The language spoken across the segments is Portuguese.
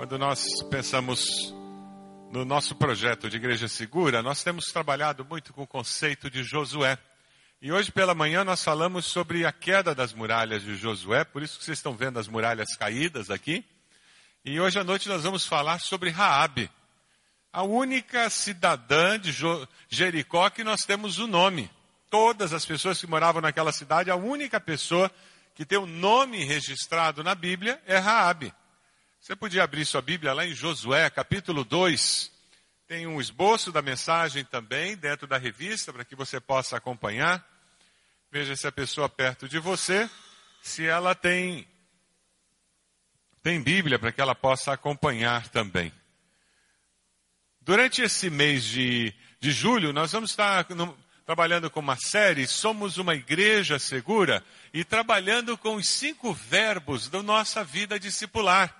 Quando nós pensamos no nosso projeto de Igreja Segura, nós temos trabalhado muito com o conceito de Josué. E hoje pela manhã nós falamos sobre a queda das muralhas de Josué, por isso que vocês estão vendo as muralhas caídas aqui. E hoje à noite nós vamos falar sobre Raabe, a única cidadã de Jericó que nós temos o nome. Todas as pessoas que moravam naquela cidade, a única pessoa que tem o nome registrado na Bíblia é Raabe. Você podia abrir sua Bíblia lá em Josué, capítulo 2. Tem um esboço da mensagem também dentro da revista para que você possa acompanhar. Veja se a pessoa perto de você, se ela tem tem Bíblia para que ela possa acompanhar também. Durante esse mês de, de julho, nós vamos estar no, trabalhando com uma série Somos uma Igreja Segura e trabalhando com os cinco verbos da nossa vida discipular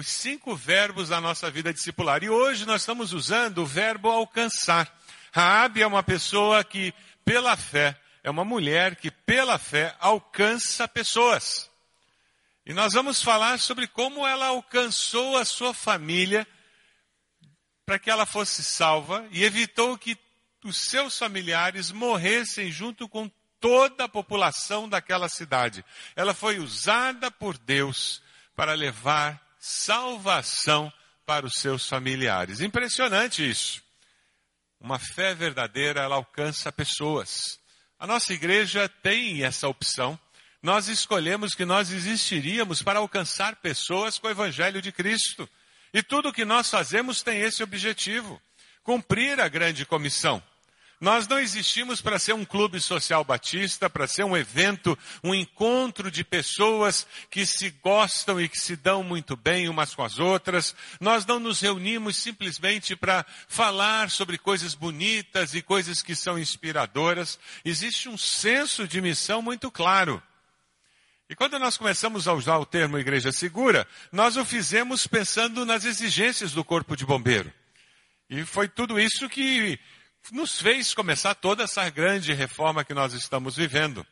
os cinco verbos da nossa vida discipular. E hoje nós estamos usando o verbo alcançar. Raabe é uma pessoa que, pela fé, é uma mulher que, pela fé, alcança pessoas. E nós vamos falar sobre como ela alcançou a sua família para que ela fosse salva e evitou que os seus familiares morressem junto com toda a população daquela cidade. Ela foi usada por Deus para levar salvação para os seus familiares. Impressionante isso. Uma fé verdadeira, ela alcança pessoas. A nossa igreja tem essa opção. Nós escolhemos que nós existiríamos para alcançar pessoas com o Evangelho de Cristo. E tudo o que nós fazemos tem esse objetivo: cumprir a grande comissão. Nós não existimos para ser um clube social batista, para ser um evento, um encontro de pessoas que se gostam e que se dão muito bem umas com as outras. Nós não nos reunimos simplesmente para falar sobre coisas bonitas e coisas que são inspiradoras. Existe um senso de missão muito claro. E quando nós começamos a usar o termo igreja segura, nós o fizemos pensando nas exigências do corpo de bombeiro. E foi tudo isso que nos fez começar toda essa grande reforma que nós estamos vivendo.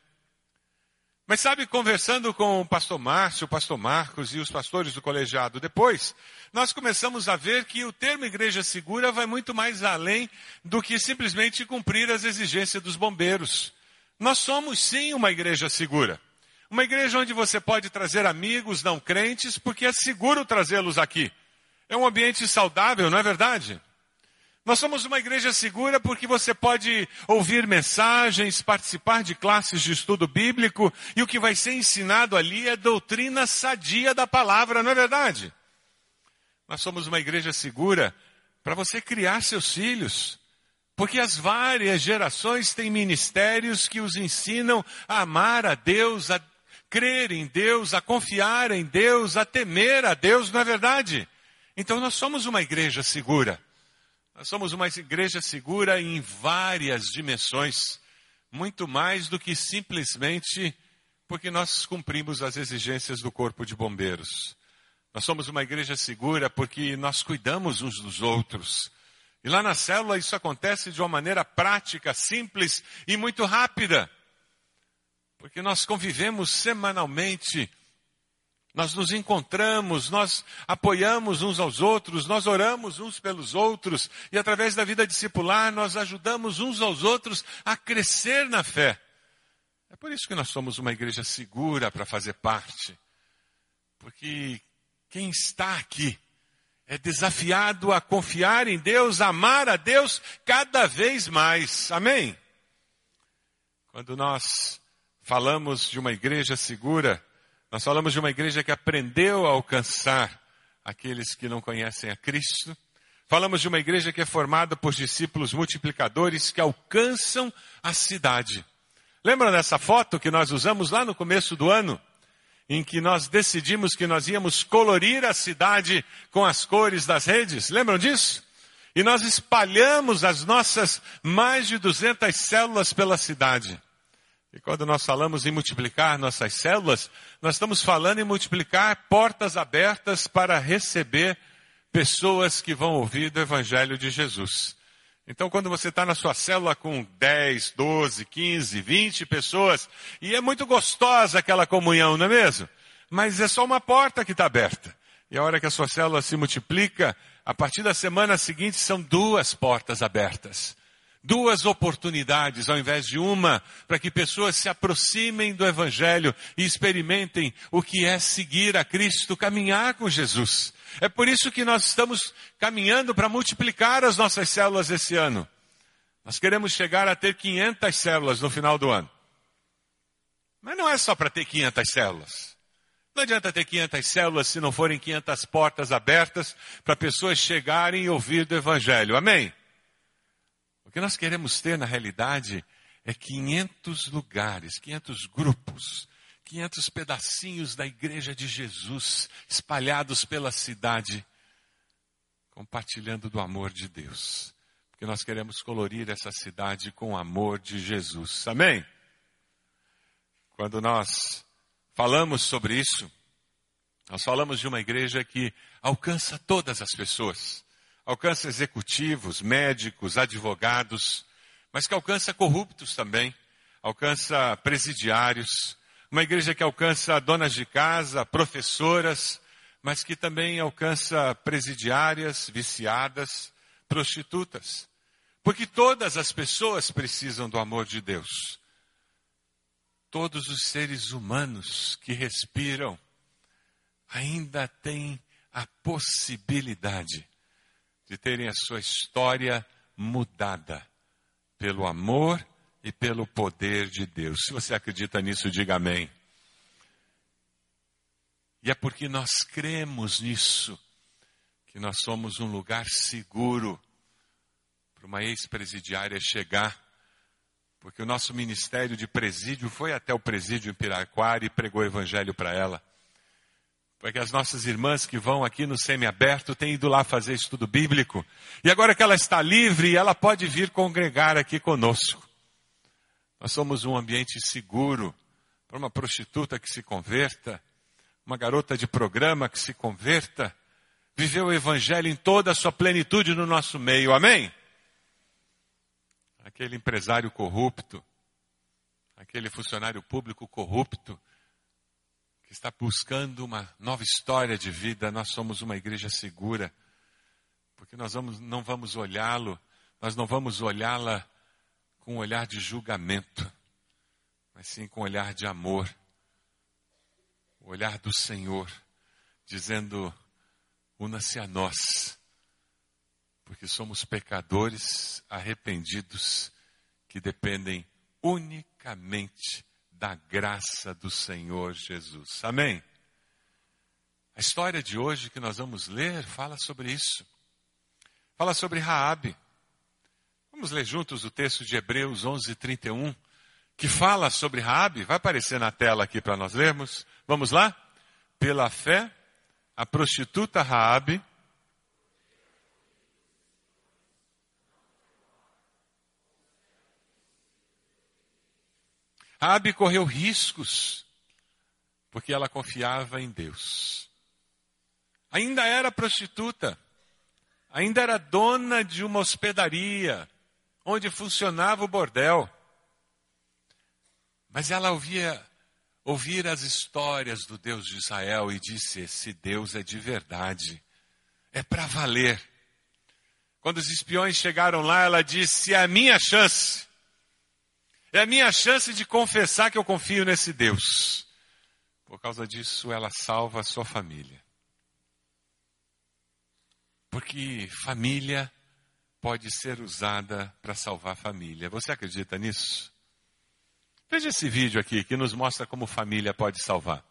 Mas sabe, conversando com o pastor Márcio, o pastor Marcos e os pastores do colegiado depois, nós começamos a ver que o termo igreja segura vai muito mais além do que simplesmente cumprir as exigências dos bombeiros. Nós somos sim uma igreja segura. Uma igreja onde você pode trazer amigos não crentes, porque é seguro trazê-los aqui. É um ambiente saudável, não é verdade? Nós somos uma igreja segura porque você pode ouvir mensagens, participar de classes de estudo bíblico e o que vai ser ensinado ali é doutrina sadia da palavra, não é verdade? Nós somos uma igreja segura para você criar seus filhos, porque as várias gerações têm ministérios que os ensinam a amar a Deus, a crer em Deus, a confiar em Deus, a temer a Deus, não é verdade? Então nós somos uma igreja segura. Nós somos uma igreja segura em várias dimensões, muito mais do que simplesmente porque nós cumprimos as exigências do corpo de bombeiros. Nós somos uma igreja segura porque nós cuidamos uns dos outros. E lá na célula isso acontece de uma maneira prática, simples e muito rápida. Porque nós convivemos semanalmente nós nos encontramos, nós apoiamos uns aos outros, nós oramos uns pelos outros e através da vida discipular nós ajudamos uns aos outros a crescer na fé. É por isso que nós somos uma igreja segura para fazer parte. Porque quem está aqui é desafiado a confiar em Deus, amar a Deus cada vez mais. Amém? Quando nós falamos de uma igreja segura, nós falamos de uma igreja que aprendeu a alcançar aqueles que não conhecem a Cristo. Falamos de uma igreja que é formada por discípulos multiplicadores que alcançam a cidade. Lembra dessa foto que nós usamos lá no começo do ano? Em que nós decidimos que nós íamos colorir a cidade com as cores das redes? Lembram disso? E nós espalhamos as nossas mais de 200 células pela cidade. E quando nós falamos em multiplicar nossas células, nós estamos falando em multiplicar portas abertas para receber pessoas que vão ouvir do Evangelho de Jesus. Então, quando você está na sua célula com 10, 12, 15, 20 pessoas, e é muito gostosa aquela comunhão, não é mesmo? Mas é só uma porta que está aberta. E a hora que a sua célula se multiplica, a partir da semana seguinte são duas portas abertas. Duas oportunidades ao invés de uma, para que pessoas se aproximem do Evangelho e experimentem o que é seguir a Cristo, caminhar com Jesus. É por isso que nós estamos caminhando para multiplicar as nossas células esse ano. Nós queremos chegar a ter 500 células no final do ano. Mas não é só para ter 500 células. Não adianta ter 500 células se não forem 500 portas abertas para pessoas chegarem e ouvir do Evangelho. Amém? O que nós queremos ter na realidade é 500 lugares, 500 grupos, 500 pedacinhos da igreja de Jesus espalhados pela cidade, compartilhando do amor de Deus que nós queremos colorir essa cidade com o amor de Jesus. Amém? Quando nós falamos sobre isso, nós falamos de uma igreja que alcança todas as pessoas, alcança executivos, médicos, advogados, mas que alcança corruptos também, alcança presidiários, uma igreja que alcança donas de casa, professoras, mas que também alcança presidiárias, viciadas, prostitutas. Porque todas as pessoas precisam do amor de Deus. Todos os seres humanos que respiram ainda têm a possibilidade de terem a sua história mudada pelo amor e pelo poder de Deus. Se você acredita nisso, diga amém. E é porque nós cremos nisso que nós somos um lugar seguro para uma ex-presidiária chegar, porque o nosso ministério de presídio foi até o presídio em Piraquara e pregou o evangelho para ela. Porque as nossas irmãs que vão aqui no semiaberto têm ido lá fazer estudo bíblico. E agora que ela está livre, ela pode vir congregar aqui conosco. Nós somos um ambiente seguro para uma prostituta que se converta, uma garota de programa que se converta, viver o evangelho em toda a sua plenitude no nosso meio. Amém? aquele empresário corrupto, aquele funcionário público corrupto, que está buscando uma nova história de vida, nós somos uma igreja segura, porque nós vamos, não vamos olhá-lo, nós não vamos olhá-la com um olhar de julgamento, mas sim com um olhar de amor, o olhar do Senhor, dizendo: una-se a nós porque somos pecadores arrependidos que dependem unicamente da graça do Senhor Jesus. Amém? A história de hoje que nós vamos ler fala sobre isso. Fala sobre Raabe. Vamos ler juntos o texto de Hebreus 11:31, que fala sobre Raabe. Vai aparecer na tela aqui para nós lermos. Vamos lá? Pela fé, a prostituta Raabe Rabi correu riscos porque ela confiava em Deus. Ainda era prostituta, ainda era dona de uma hospedaria onde funcionava o bordel. Mas ela ouvia ouvir as histórias do Deus de Israel e disse: esse Deus é de verdade, é para valer. Quando os espiões chegaram lá, ela disse: é a minha chance. É a minha chance de confessar que eu confio nesse Deus. Por causa disso, ela salva a sua família. Porque família pode ser usada para salvar a família. Você acredita nisso? Veja esse vídeo aqui que nos mostra como família pode salvar.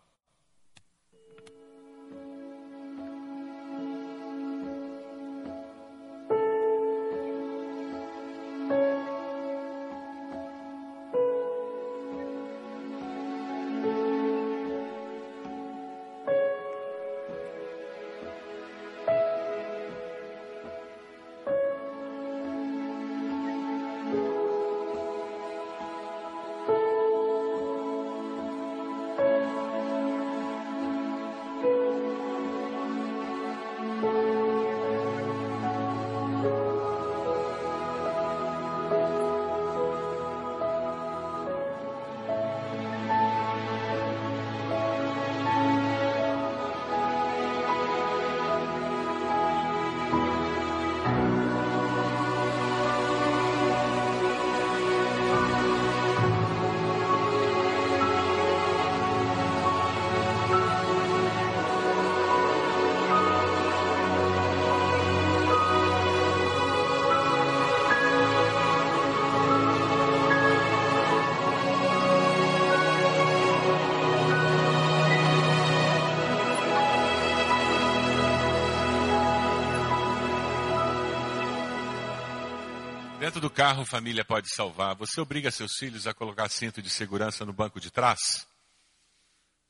Dentro do carro, família pode salvar. Você obriga seus filhos a colocar cinto de segurança no banco de trás?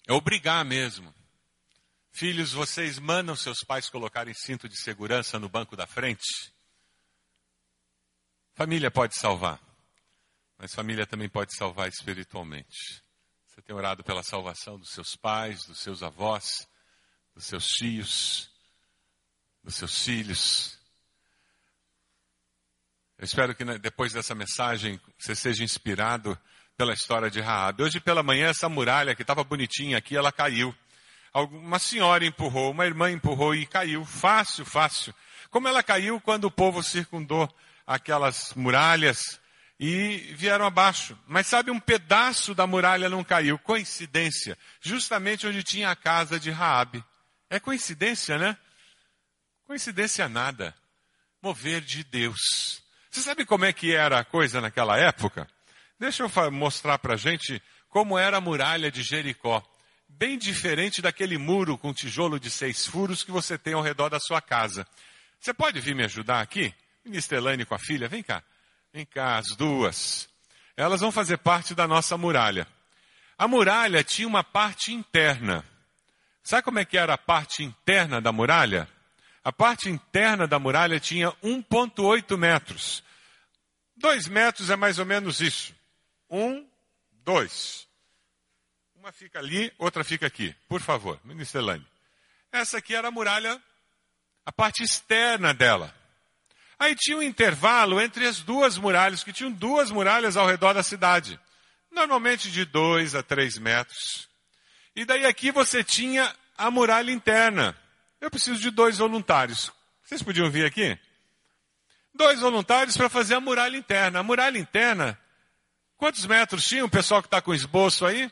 É obrigar mesmo. Filhos, vocês mandam seus pais colocarem cinto de segurança no banco da frente? Família pode salvar, mas família também pode salvar espiritualmente. Você tem orado pela salvação dos seus pais, dos seus avós, dos seus tios, dos seus filhos. Eu espero que né, depois dessa mensagem você seja inspirado pela história de Raab. Hoje pela manhã essa muralha que estava bonitinha aqui, ela caiu. Uma senhora empurrou, uma irmã empurrou e caiu. Fácil, fácil. Como ela caiu quando o povo circundou aquelas muralhas e vieram abaixo. Mas sabe, um pedaço da muralha não caiu. Coincidência. Justamente onde tinha a casa de Raabe. É coincidência, né? Coincidência nada. Mover de Deus. Você sabe como é que era a coisa naquela época? Deixa eu mostrar para a gente como era a muralha de Jericó. Bem diferente daquele muro com tijolo de seis furos que você tem ao redor da sua casa. Você pode vir me ajudar aqui? Ministra Elaine com a filha, vem cá. Vem cá, as duas. Elas vão fazer parte da nossa muralha. A muralha tinha uma parte interna. Sabe como é que era a parte interna da muralha? A parte interna da muralha tinha 1,8 metros. Dois metros é mais ou menos isso. Um, dois. Uma fica ali, outra fica aqui. Por favor, ministra Elaine. Essa aqui era a muralha, a parte externa dela. Aí tinha um intervalo entre as duas muralhas, que tinham duas muralhas ao redor da cidade. Normalmente de dois a três metros. E daí aqui você tinha a muralha interna. Eu preciso de dois voluntários. Vocês podiam vir aqui? Dois voluntários para fazer a muralha interna. A muralha interna, quantos metros tinha o pessoal que está com esboço aí?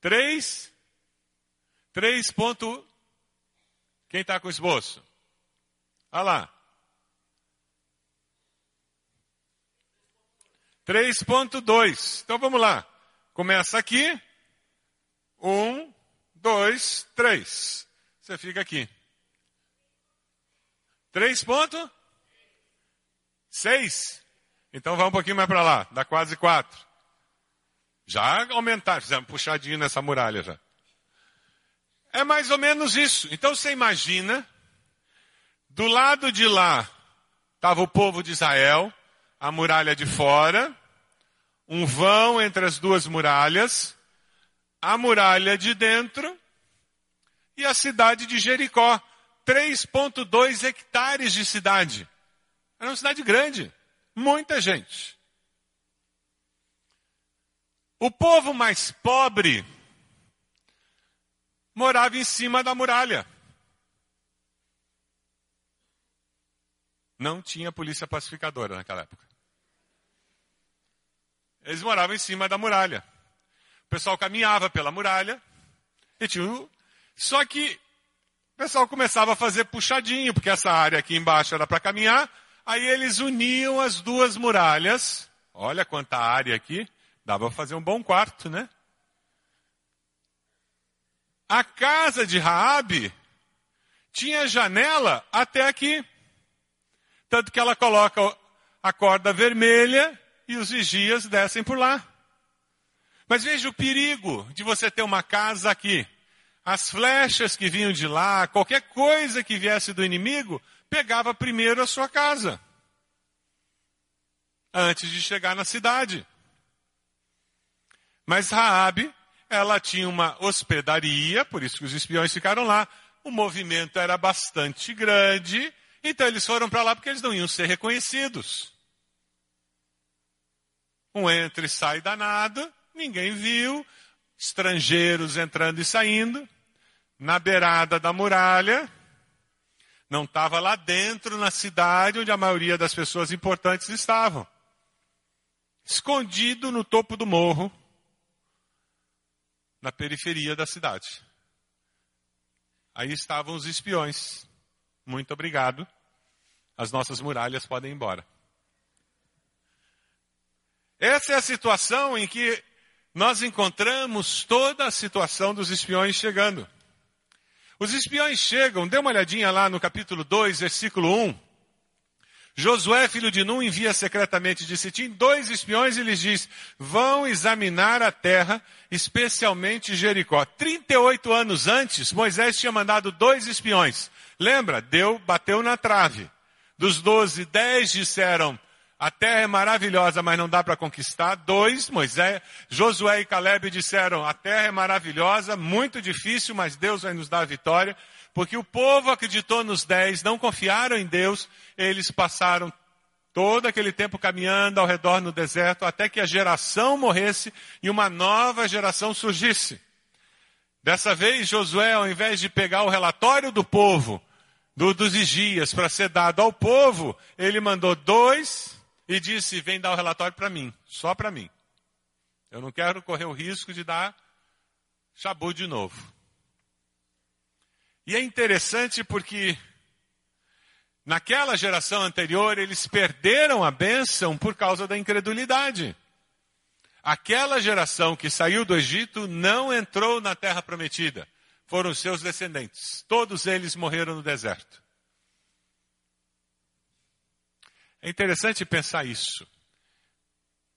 Três? Três ponto... Quem está com esboço? Olha lá. 3.2. Então vamos lá. Começa aqui. Um, dois, três. Você fica aqui. Três pontos? Seis. Então vamos um pouquinho mais para lá, dá quase quatro. Já aumentaram, fizemos puxadinho nessa muralha já. É mais ou menos isso. Então você imagina, do lado de lá estava o povo de Israel, a muralha de fora, um vão entre as duas muralhas, a muralha de dentro e a cidade de Jericó. 3,2 hectares de cidade. Era uma cidade grande, muita gente. O povo mais pobre morava em cima da muralha. Não tinha polícia pacificadora naquela época. Eles moravam em cima da muralha. O pessoal caminhava pela muralha e tinha. Só que pessoal começava a fazer puxadinho, porque essa área aqui embaixo era para caminhar. Aí eles uniam as duas muralhas. Olha quanta área aqui. Dava para fazer um bom quarto, né? A casa de Raabe tinha janela até aqui. Tanto que ela coloca a corda vermelha e os vigias descem por lá. Mas veja o perigo de você ter uma casa aqui as flechas que vinham de lá, qualquer coisa que viesse do inimigo, pegava primeiro a sua casa. Antes de chegar na cidade. Mas Raabe, ela tinha uma hospedaria, por isso que os espiões ficaram lá. O movimento era bastante grande, então eles foram para lá porque eles não iam ser reconhecidos. Um entra e sai danado, ninguém viu, estrangeiros entrando e saindo, na beirada da muralha, não estava lá dentro, na cidade onde a maioria das pessoas importantes estavam. Escondido no topo do morro, na periferia da cidade. Aí estavam os espiões. Muito obrigado. As nossas muralhas podem ir embora. Essa é a situação em que nós encontramos toda a situação dos espiões chegando. Os espiões chegam, dê uma olhadinha lá no capítulo 2, versículo 1. Josué, filho de Nun, envia secretamente de Sitim dois espiões e lhes diz, vão examinar a terra, especialmente Jericó. 38 anos antes, Moisés tinha mandado dois espiões. Lembra? Deu, bateu na trave. Dos doze, dez disseram, a terra é maravilhosa, mas não dá para conquistar. Dois, Moisés, Josué e Caleb disseram, a terra é maravilhosa, muito difícil, mas Deus vai nos dar a vitória. Porque o povo acreditou nos dez, não confiaram em Deus, eles passaram todo aquele tempo caminhando ao redor no deserto, até que a geração morresse e uma nova geração surgisse. Dessa vez, Josué, ao invés de pegar o relatório do povo, do, dos vigias, para ser dado ao povo, ele mandou dois e disse: Vem dar o relatório para mim, só para mim. Eu não quero correr o risco de dar chabu de novo. E é interessante porque naquela geração anterior eles perderam a bênção por causa da incredulidade. Aquela geração que saiu do Egito não entrou na terra prometida. Foram seus descendentes. Todos eles morreram no deserto. É interessante pensar isso.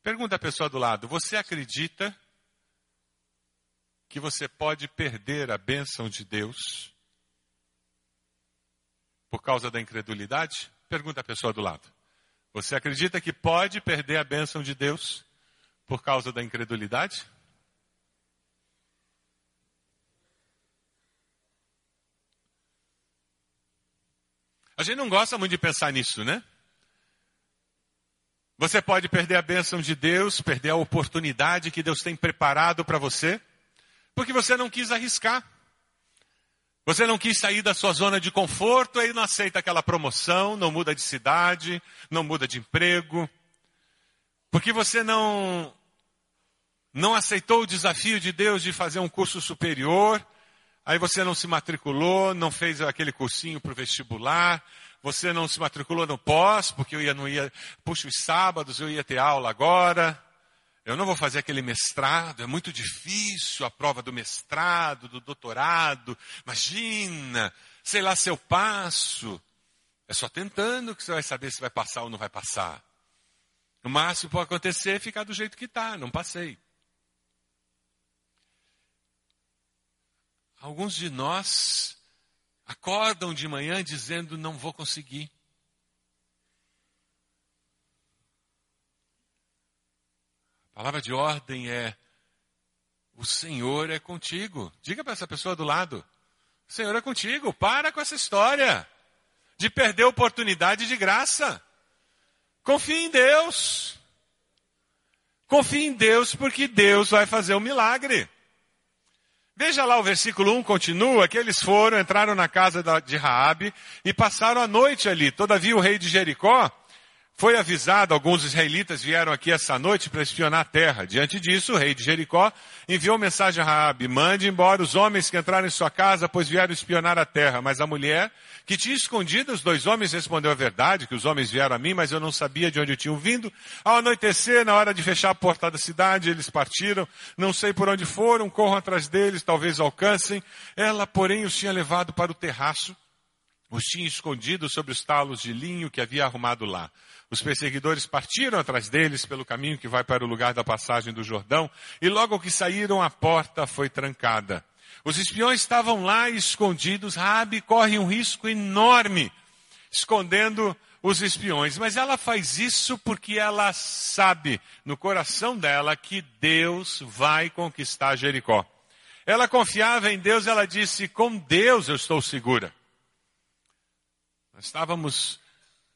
Pergunta a pessoa do lado: você acredita que você pode perder a bênção de Deus por causa da incredulidade? Pergunta a pessoa do lado. Você acredita que pode perder a bênção de Deus por causa da incredulidade? A gente não gosta muito de pensar nisso, né? Você pode perder a bênção de Deus, perder a oportunidade que Deus tem preparado para você, porque você não quis arriscar. Você não quis sair da sua zona de conforto, aí não aceita aquela promoção, não muda de cidade, não muda de emprego. Porque você não não aceitou o desafio de Deus de fazer um curso superior, aí você não se matriculou, não fez aquele cursinho para o vestibular, você não se matriculou no pós, porque eu ia, não ia, puxa, os sábados eu ia ter aula agora. Eu não vou fazer aquele mestrado, é muito difícil a prova do mestrado, do doutorado. Imagina, sei lá se eu passo. É só tentando que você vai saber se vai passar ou não vai passar. O máximo pode acontecer é ficar do jeito que está, não passei. Alguns de nós acordam de manhã dizendo: não vou conseguir. A palavra de ordem é: o Senhor é contigo. Diga para essa pessoa do lado: o Senhor é contigo. Para com essa história de perder oportunidade de graça. Confie em Deus. Confie em Deus, porque Deus vai fazer o milagre. Veja lá o versículo 1 continua que eles foram, entraram na casa de Raabe e passaram a noite ali. Todavia o rei de Jericó foi avisado, alguns israelitas vieram aqui essa noite para espionar a terra. Diante disso, o rei de Jericó enviou mensagem a Raabe, mande embora os homens que entraram em sua casa, pois vieram espionar a terra. Mas a mulher, que tinha escondido os dois homens, respondeu a verdade, que os homens vieram a mim, mas eu não sabia de onde tinham vindo. Ao anoitecer, na hora de fechar a porta da cidade, eles partiram, não sei por onde foram, corram atrás deles, talvez alcancem. Ela, porém, os tinha levado para o terraço, os tinha escondido sobre os talos de linho que havia arrumado lá. Os perseguidores partiram atrás deles pelo caminho que vai para o lugar da passagem do Jordão, e logo que saíram, a porta foi trancada. Os espiões estavam lá escondidos. Rabi corre um risco enorme escondendo os espiões, mas ela faz isso porque ela sabe no coração dela que Deus vai conquistar Jericó. Ela confiava em Deus, ela disse: Com Deus eu estou segura. Nós estávamos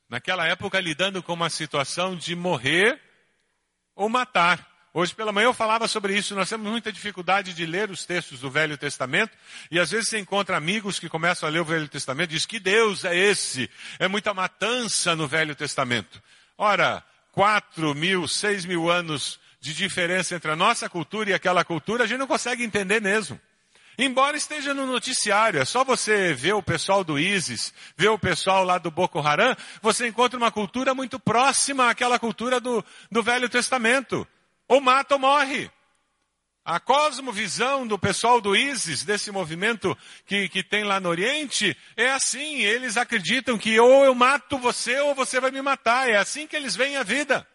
naquela época lidando com uma situação de morrer ou matar. Hoje pela manhã eu falava sobre isso, nós temos muita dificuldade de ler os textos do Velho Testamento, e às vezes você encontra amigos que começam a ler o Velho Testamento e diz que Deus é esse, é muita matança no Velho Testamento. Ora, quatro mil, seis mil anos de diferença entre a nossa cultura e aquela cultura, a gente não consegue entender mesmo. Embora esteja no noticiário, é só você ver o pessoal do ISIS, ver o pessoal lá do Boko Haram, você encontra uma cultura muito próxima àquela cultura do, do Velho Testamento. Ou mata ou morre. A cosmovisão do pessoal do ISIS, desse movimento que, que tem lá no Oriente, é assim. Eles acreditam que ou eu mato você ou você vai me matar. É assim que eles veem a vida.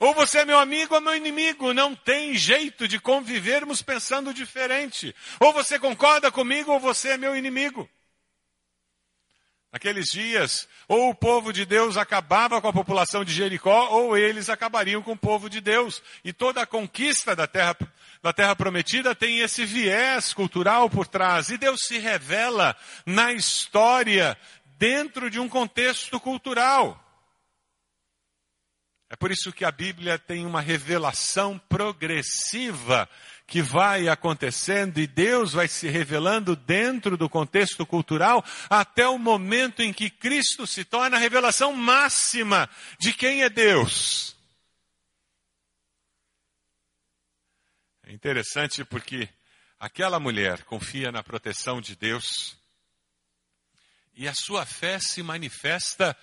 Ou você é meu amigo ou meu inimigo. Não tem jeito de convivermos pensando diferente. Ou você concorda comigo ou você é meu inimigo. Naqueles dias, ou o povo de Deus acabava com a população de Jericó, ou eles acabariam com o povo de Deus. E toda a conquista da terra, da terra prometida tem esse viés cultural por trás. E Deus se revela na história dentro de um contexto cultural. É por isso que a Bíblia tem uma revelação progressiva que vai acontecendo e Deus vai se revelando dentro do contexto cultural até o momento em que Cristo se torna a revelação máxima de quem é Deus. É interessante porque aquela mulher confia na proteção de Deus e a sua fé se manifesta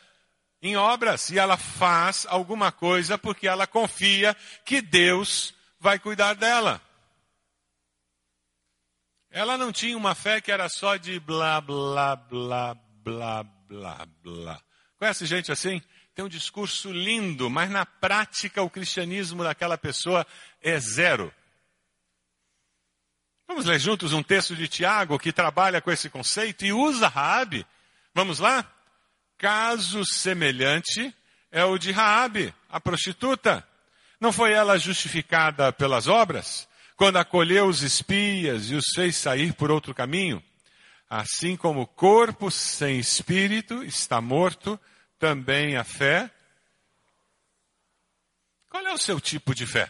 em obras e ela faz alguma coisa porque ela confia que Deus vai cuidar dela. Ela não tinha uma fé que era só de blá, blá, blá, blá, blá, blá. Conhece gente assim? Tem um discurso lindo, mas na prática o cristianismo daquela pessoa é zero. Vamos ler juntos um texto de Tiago que trabalha com esse conceito e usa Raabe. Vamos lá? Caso semelhante é o de Raabe, a prostituta. Não foi ela justificada pelas obras, quando acolheu os espias e os fez sair por outro caminho? Assim como o corpo sem espírito está morto, também a fé. Qual é o seu tipo de fé?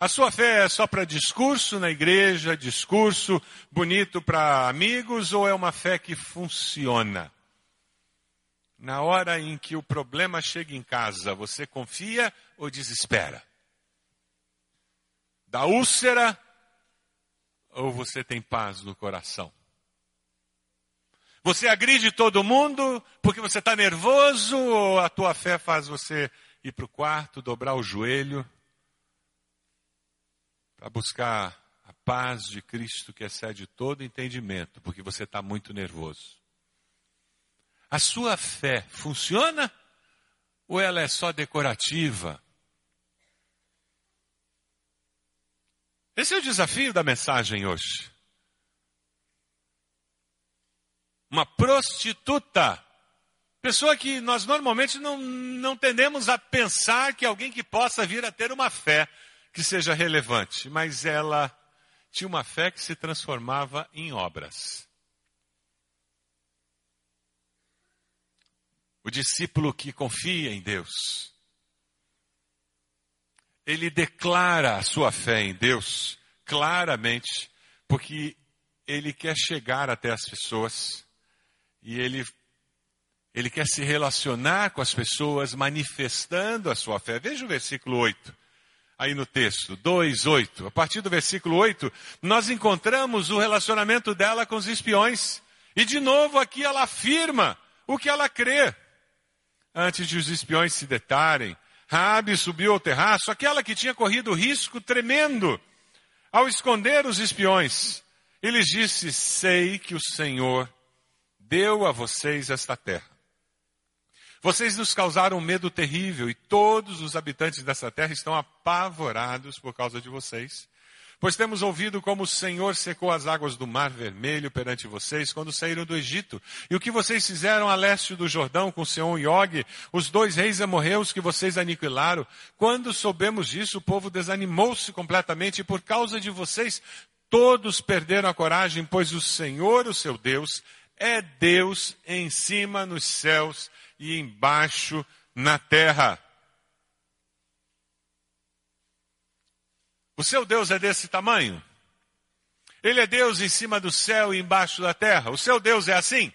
A sua fé é só para discurso na igreja, discurso bonito para amigos, ou é uma fé que funciona? Na hora em que o problema chega em casa, você confia ou desespera? Da úlcera ou você tem paz no coração? Você agride todo mundo porque você está nervoso ou a tua fé faz você ir para o quarto, dobrar o joelho para buscar a paz de Cristo que excede todo entendimento, porque você está muito nervoso? A sua fé funciona ou ela é só decorativa? Esse é o desafio da mensagem hoje. Uma prostituta, pessoa que nós normalmente não, não tendemos a pensar que alguém que possa vir a ter uma fé que seja relevante, mas ela tinha uma fé que se transformava em obras. O discípulo que confia em Deus, ele declara a sua fé em Deus claramente, porque ele quer chegar até as pessoas e ele ele quer se relacionar com as pessoas manifestando a sua fé. Veja o versículo 8 aí no texto, 2, 8. A partir do versículo 8, nós encontramos o relacionamento dela com os espiões. E de novo aqui ela afirma o que ela crê antes de os espiões se detarem. Rabi subiu ao terraço, aquela que tinha corrido risco tremendo ao esconder os espiões. E lhes disse: Sei que o Senhor deu a vocês esta terra. Vocês nos causaram um medo terrível e todos os habitantes dessa terra estão apavorados por causa de vocês. Pois temos ouvido como o Senhor secou as águas do Mar Vermelho perante vocês quando saíram do Egito, e o que vocês fizeram a leste do Jordão com Seon e Og, os dois reis amorreus que vocês aniquilaram. Quando soubemos disso, o povo desanimou-se completamente, e por causa de vocês, todos perderam a coragem, pois o Senhor, o seu Deus, é Deus em cima nos céus e embaixo na terra. O seu Deus é desse tamanho? Ele é Deus em cima do céu e embaixo da terra. O seu Deus é assim?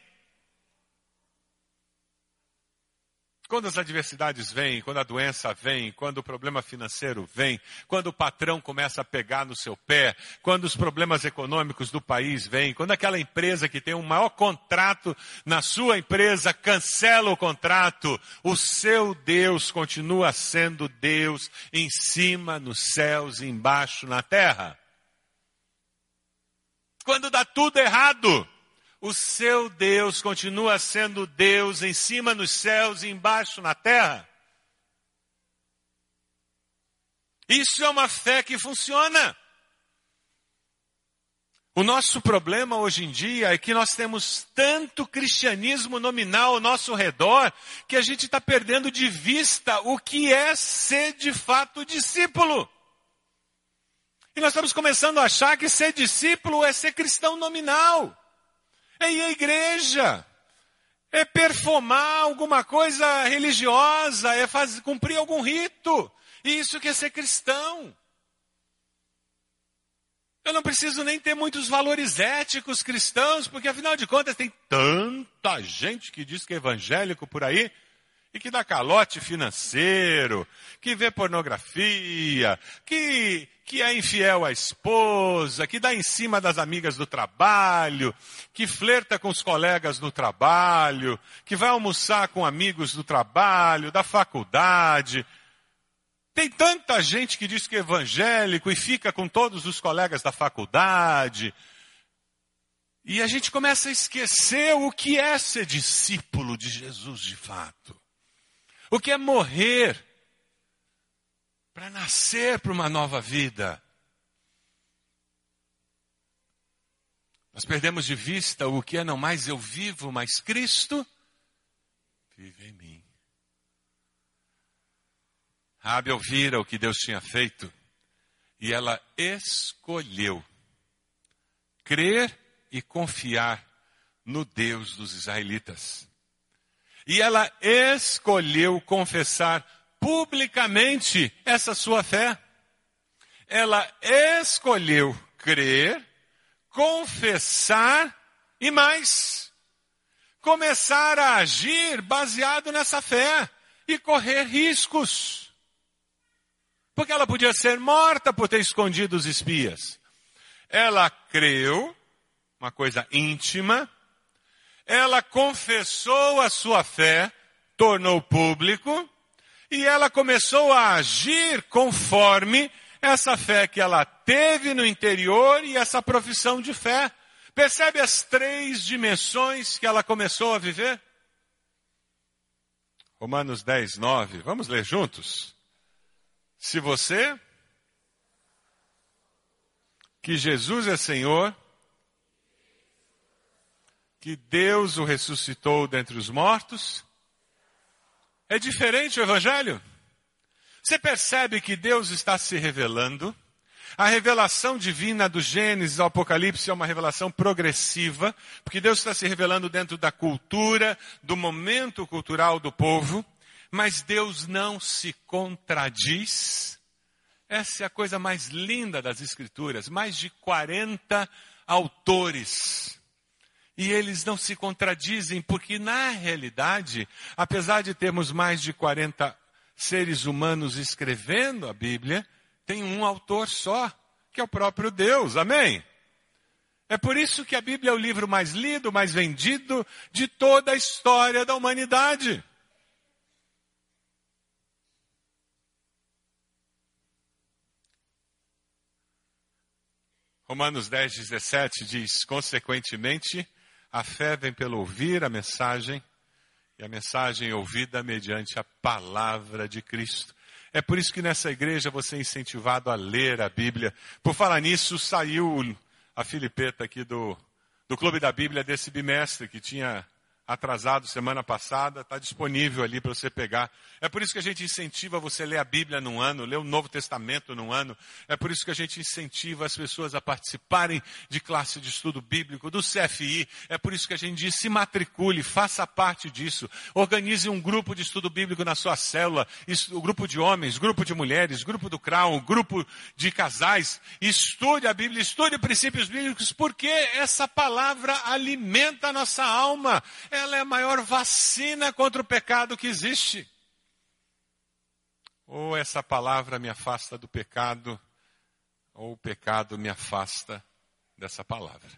Quando as adversidades vêm, quando a doença vem, quando o problema financeiro vem, quando o patrão começa a pegar no seu pé, quando os problemas econômicos do país vêm, quando aquela empresa que tem um maior contrato na sua empresa cancela o contrato, o seu Deus continua sendo Deus em cima nos céus e embaixo na terra. Quando dá tudo errado, o seu Deus continua sendo Deus em cima nos céus e embaixo na terra? Isso é uma fé que funciona. O nosso problema hoje em dia é que nós temos tanto cristianismo nominal ao nosso redor que a gente está perdendo de vista o que é ser de fato discípulo. E nós estamos começando a achar que ser discípulo é ser cristão nominal é ir à igreja, é performar alguma coisa religiosa, é fazer, cumprir algum rito. E isso que é ser cristão. Eu não preciso nem ter muitos valores éticos cristãos, porque afinal de contas tem tanta gente que diz que é evangélico por aí e que dá calote financeiro, que vê pornografia, que, que é infiel à esposa, que dá em cima das amigas do trabalho, que flerta com os colegas no trabalho, que vai almoçar com amigos do trabalho, da faculdade. Tem tanta gente que diz que é evangélico e fica com todos os colegas da faculdade. E a gente começa a esquecer o que é ser discípulo de Jesus de fato. O que é morrer para nascer para uma nova vida? Nós perdemos de vista o que é não mais eu vivo, mas Cristo vive em mim. Rabi ouvira o que Deus tinha feito e ela escolheu crer e confiar no Deus dos israelitas. E ela escolheu confessar publicamente essa sua fé. Ela escolheu crer, confessar e mais, começar a agir baseado nessa fé e correr riscos. Porque ela podia ser morta por ter escondido os espias. Ela creu, uma coisa íntima, ela confessou a sua fé, tornou público, e ela começou a agir conforme essa fé que ela teve no interior e essa profissão de fé. Percebe as três dimensões que ela começou a viver? Romanos 10, 9. Vamos ler juntos? Se você, que Jesus é Senhor, que Deus o ressuscitou dentre os mortos. É diferente o Evangelho? Você percebe que Deus está se revelando? A revelação divina do Gênesis ao Apocalipse é uma revelação progressiva, porque Deus está se revelando dentro da cultura, do momento cultural do povo, mas Deus não se contradiz. Essa é a coisa mais linda das Escrituras. Mais de 40 autores e eles não se contradizem, porque na realidade, apesar de termos mais de 40 seres humanos escrevendo a Bíblia, tem um autor só, que é o próprio Deus. Amém? É por isso que a Bíblia é o livro mais lido, mais vendido de toda a história da humanidade. Romanos 10, 17 diz: Consequentemente, a fé vem pelo ouvir a mensagem, e a mensagem ouvida mediante a palavra de Cristo. É por isso que nessa igreja você é incentivado a ler a Bíblia. Por falar nisso, saiu a Filipeta aqui do, do Clube da Bíblia desse bimestre, que tinha atrasado semana passada, está disponível ali para você pegar. É por isso que a gente incentiva você a ler a Bíblia num ano, ler o Novo Testamento num ano. É por isso que a gente incentiva as pessoas a participarem de classe de estudo bíblico, do CFI. É por isso que a gente diz, se matricule, faça parte disso. Organize um grupo de estudo bíblico na sua célula, o grupo de homens, grupo de mulheres, grupo do Crown, grupo de casais. Estude a Bíblia, estude princípios bíblicos, porque essa palavra alimenta a nossa alma ela é a maior vacina contra o pecado que existe. Ou essa palavra me afasta do pecado, ou o pecado me afasta dessa palavra.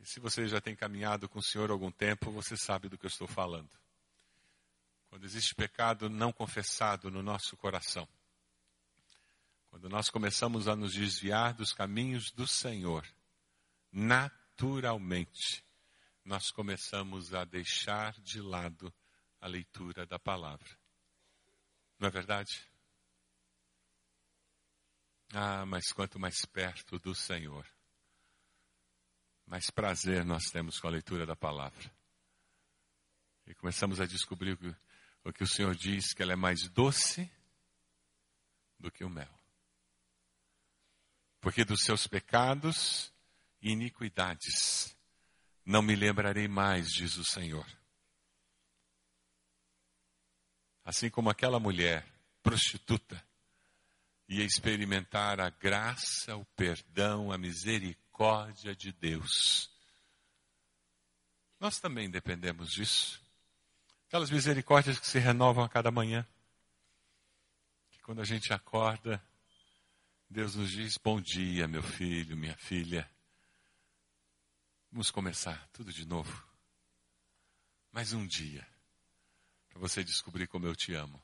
E se você já tem caminhado com o Senhor algum tempo, você sabe do que eu estou falando. Quando existe pecado não confessado no nosso coração, quando nós começamos a nos desviar dos caminhos do Senhor, naturalmente, nós começamos a deixar de lado a leitura da palavra. Não é verdade? Ah, mas quanto mais perto do Senhor, mais prazer nós temos com a leitura da palavra. E começamos a descobrir o que o Senhor diz, que ela é mais doce do que o mel porque dos seus pecados e iniquidades não me lembrarei mais, diz o Senhor. Assim como aquela mulher prostituta ia experimentar a graça, o perdão, a misericórdia de Deus. Nós também dependemos disso. Aquelas misericórdias que se renovam a cada manhã. Que quando a gente acorda, Deus nos diz: Bom dia, meu filho, minha filha. Vamos começar tudo de novo. Mais um dia para você descobrir como eu te amo.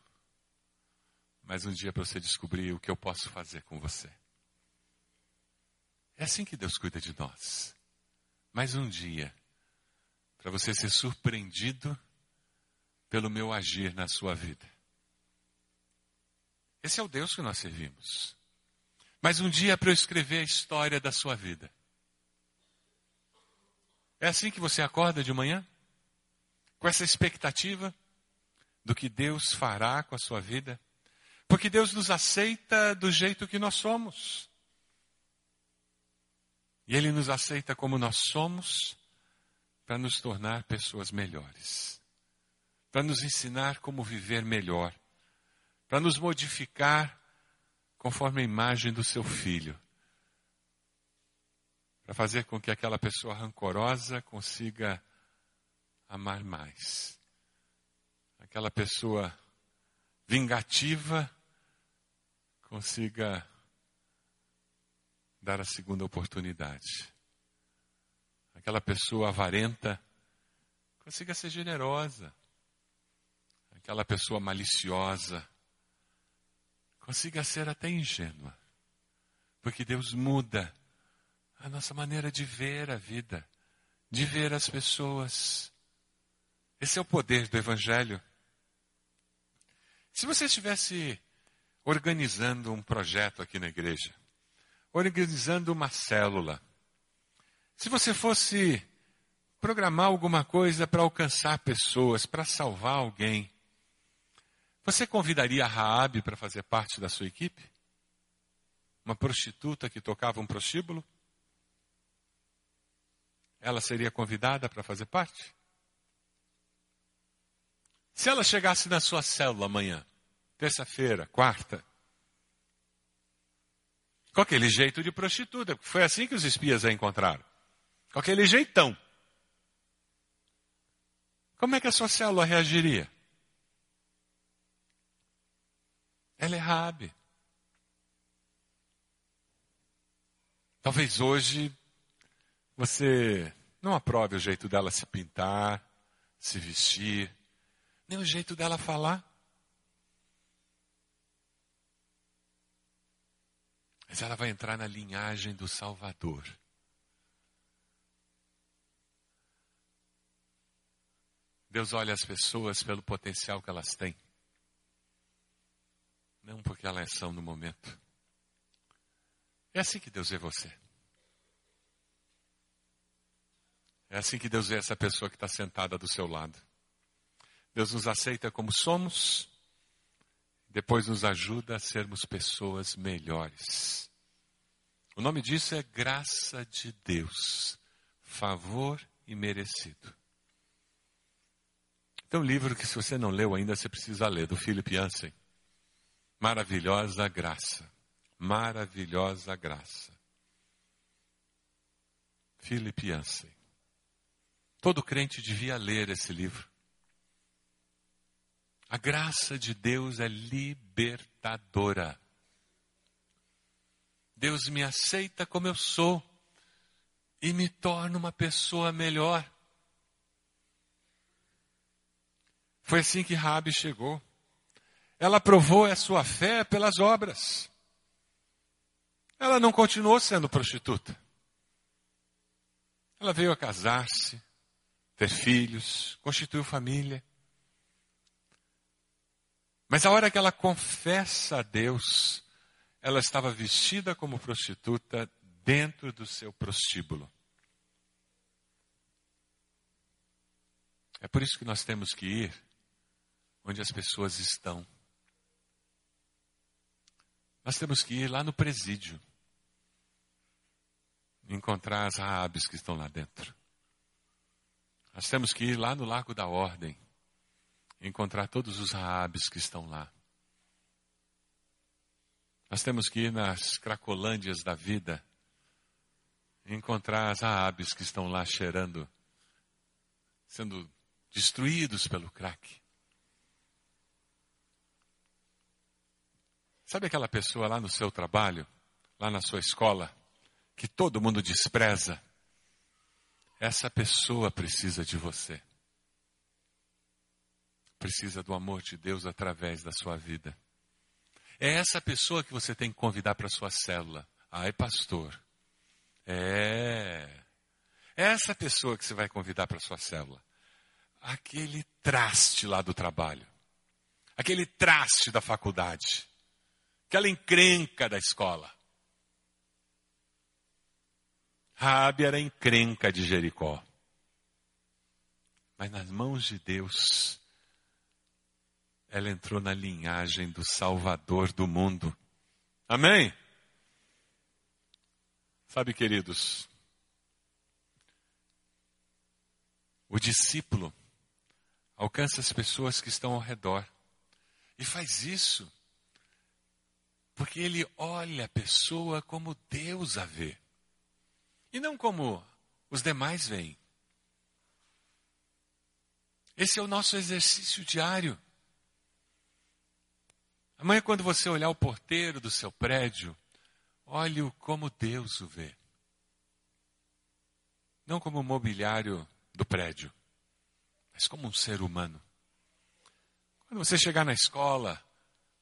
Mais um dia para você descobrir o que eu posso fazer com você. É assim que Deus cuida de nós. Mais um dia para você ser surpreendido pelo meu agir na sua vida. Esse é o Deus que nós servimos. Mas um dia para eu escrever a história da sua vida. É assim que você acorda de manhã? Com essa expectativa do que Deus fará com a sua vida? Porque Deus nos aceita do jeito que nós somos. E Ele nos aceita como nós somos para nos tornar pessoas melhores, para nos ensinar como viver melhor, para nos modificar conforme a imagem do seu filho, para fazer com que aquela pessoa rancorosa consiga amar mais. Aquela pessoa vingativa consiga dar a segunda oportunidade. Aquela pessoa avarenta consiga ser generosa. Aquela pessoa maliciosa consiga ser até ingênua. Porque Deus muda a nossa maneira de ver a vida, de ver as pessoas. Esse é o poder do Evangelho. Se você estivesse organizando um projeto aqui na igreja, organizando uma célula, se você fosse programar alguma coisa para alcançar pessoas, para salvar alguém, você convidaria a Raabe para fazer parte da sua equipe? Uma prostituta que tocava um prostíbulo? Ela seria convidada para fazer parte? Se ela chegasse na sua célula amanhã, terça-feira, quarta, com aquele jeito de prostituta, foi assim que os espias a encontraram. Com aquele jeitão. Como é que a sua célula reagiria? Ela é Rabi. Talvez hoje você não aprove o jeito dela se pintar, se vestir, nem o jeito dela falar. Mas ela vai entrar na linhagem do Salvador. Deus olha as pessoas pelo potencial que elas têm. Não porque elas são no momento. É assim que Deus vê você. É assim que Deus vê essa pessoa que está sentada do seu lado. Deus nos aceita como somos, depois nos ajuda a sermos pessoas melhores. O nome disso é graça de Deus, favor e merecido. Tem um livro que, se você não leu ainda, você precisa ler, do Philip Yancey. Maravilhosa graça. Maravilhosa graça. Philip Yancey. Todo crente devia ler esse livro. A graça de Deus é libertadora. Deus me aceita como eu sou e me torna uma pessoa melhor. Foi assim que Rabi chegou. Ela provou a sua fé pelas obras. Ela não continuou sendo prostituta. Ela veio a casar-se, ter filhos, constituiu família. Mas a hora que ela confessa a Deus, ela estava vestida como prostituta dentro do seu prostíbulo. É por isso que nós temos que ir onde as pessoas estão. Nós temos que ir lá no presídio, encontrar as raabes que estão lá dentro. Nós temos que ir lá no Lago da Ordem, encontrar todos os raabes que estão lá. Nós temos que ir nas cracolândias da vida, encontrar as raabes que estão lá cheirando, sendo destruídos pelo crack. Sabe aquela pessoa lá no seu trabalho, lá na sua escola, que todo mundo despreza? Essa pessoa precisa de você. Precisa do amor de Deus através da sua vida. É essa pessoa que você tem que convidar para sua célula. Ai, pastor. É. É essa pessoa que você vai convidar para sua célula. Aquele traste lá do trabalho. Aquele traste da faculdade aquela encrenca da escola. Rabi era encrenca de Jericó. Mas nas mãos de Deus, ela entrou na linhagem do Salvador do mundo. Amém? Sabe, queridos, o discípulo alcança as pessoas que estão ao redor e faz isso porque ele olha a pessoa como Deus a vê. E não como os demais veem. Esse é o nosso exercício diário. Amanhã, quando você olhar o porteiro do seu prédio, olhe-o como Deus o vê. Não como o mobiliário do prédio, mas como um ser humano. Quando você chegar na escola,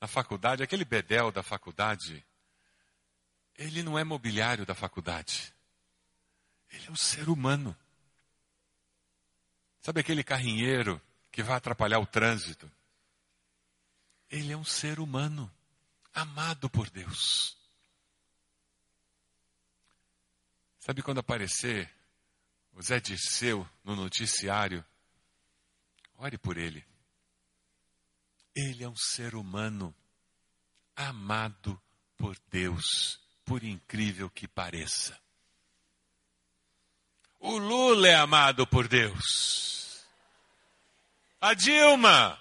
na faculdade, aquele bedel da faculdade, ele não é mobiliário da faculdade. Ele é um ser humano. Sabe aquele carrinheiro que vai atrapalhar o trânsito? Ele é um ser humano, amado por Deus. Sabe quando aparecer o Zé Dirceu no noticiário? Ore por ele. Ele é um ser humano amado por Deus, por incrível que pareça. O Lula é amado por Deus. A Dilma.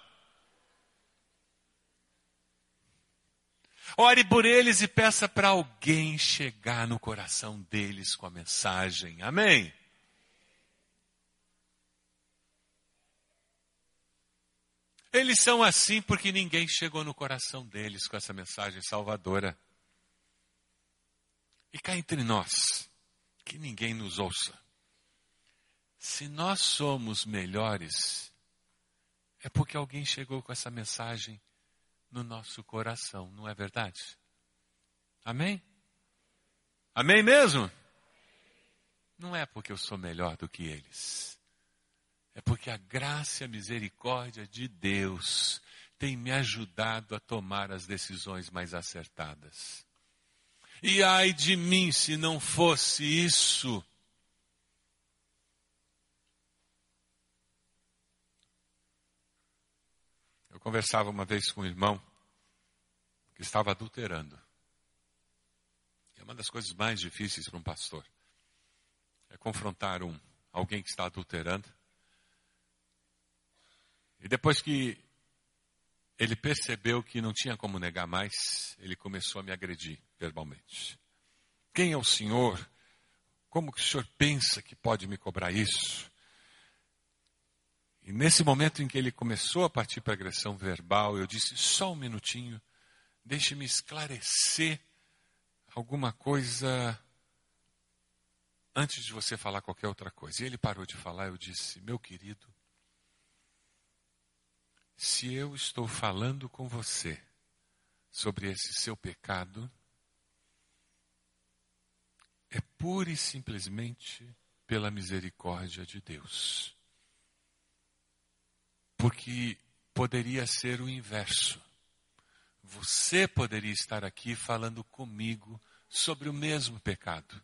Ore por eles e peça para alguém chegar no coração deles com a mensagem. Amém? Eles são assim porque ninguém chegou no coração deles com essa mensagem salvadora. E cá entre nós, que ninguém nos ouça. Se nós somos melhores, é porque alguém chegou com essa mensagem no nosso coração, não é verdade? Amém? Amém mesmo? Não é porque eu sou melhor do que eles. É porque a graça e a misericórdia de Deus tem me ajudado a tomar as decisões mais acertadas. E ai de mim se não fosse isso. Conversava uma vez com um irmão que estava adulterando. É uma das coisas mais difíceis para um pastor. É confrontar um, alguém que está adulterando e depois que ele percebeu que não tinha como negar mais, ele começou a me agredir verbalmente. Quem é o senhor? Como que o senhor pensa que pode me cobrar isso? E nesse momento em que ele começou a partir para agressão verbal, eu disse: só um minutinho, deixe-me esclarecer alguma coisa antes de você falar qualquer outra coisa. E ele parou de falar, eu disse: meu querido, se eu estou falando com você sobre esse seu pecado, é pura e simplesmente pela misericórdia de Deus. Porque poderia ser o inverso. Você poderia estar aqui falando comigo sobre o mesmo pecado.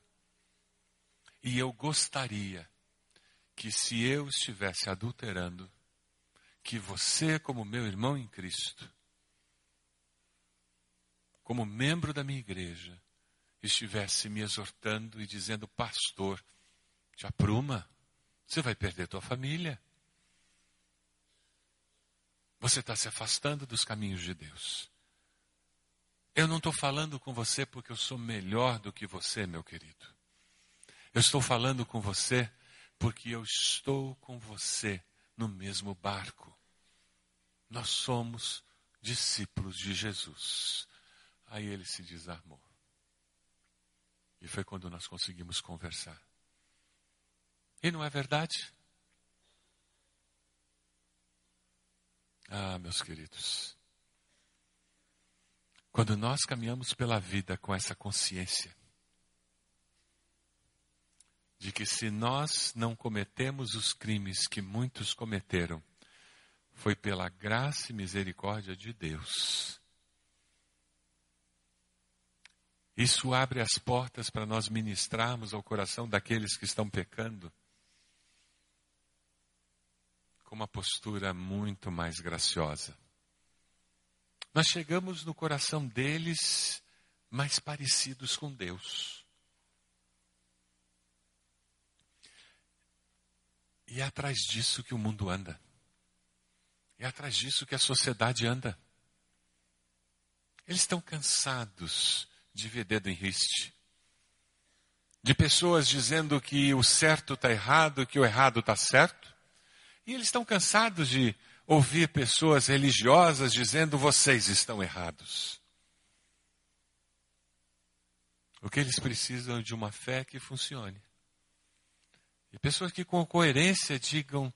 E eu gostaria que, se eu estivesse adulterando, que você, como meu irmão em Cristo, como membro da minha igreja, estivesse me exortando e dizendo: Pastor, te apruma, você vai perder tua família. Você está se afastando dos caminhos de Deus. Eu não estou falando com você porque eu sou melhor do que você, meu querido. Eu estou falando com você porque eu estou com você no mesmo barco. Nós somos discípulos de Jesus. Aí ele se desarmou. E foi quando nós conseguimos conversar. E não é verdade? Ah, meus queridos. Quando nós caminhamos pela vida com essa consciência de que se nós não cometemos os crimes que muitos cometeram, foi pela graça e misericórdia de Deus. Isso abre as portas para nós ministrarmos ao coração daqueles que estão pecando com uma postura muito mais graciosa. Nós chegamos no coração deles mais parecidos com Deus. E é atrás disso que o mundo anda. É atrás disso que a sociedade anda. Eles estão cansados de ver dedo em riste. De pessoas dizendo que o certo está errado, que o errado está certo. E eles estão cansados de ouvir pessoas religiosas dizendo vocês estão errados. O que eles precisam é de uma fé que funcione. E pessoas que com coerência digam: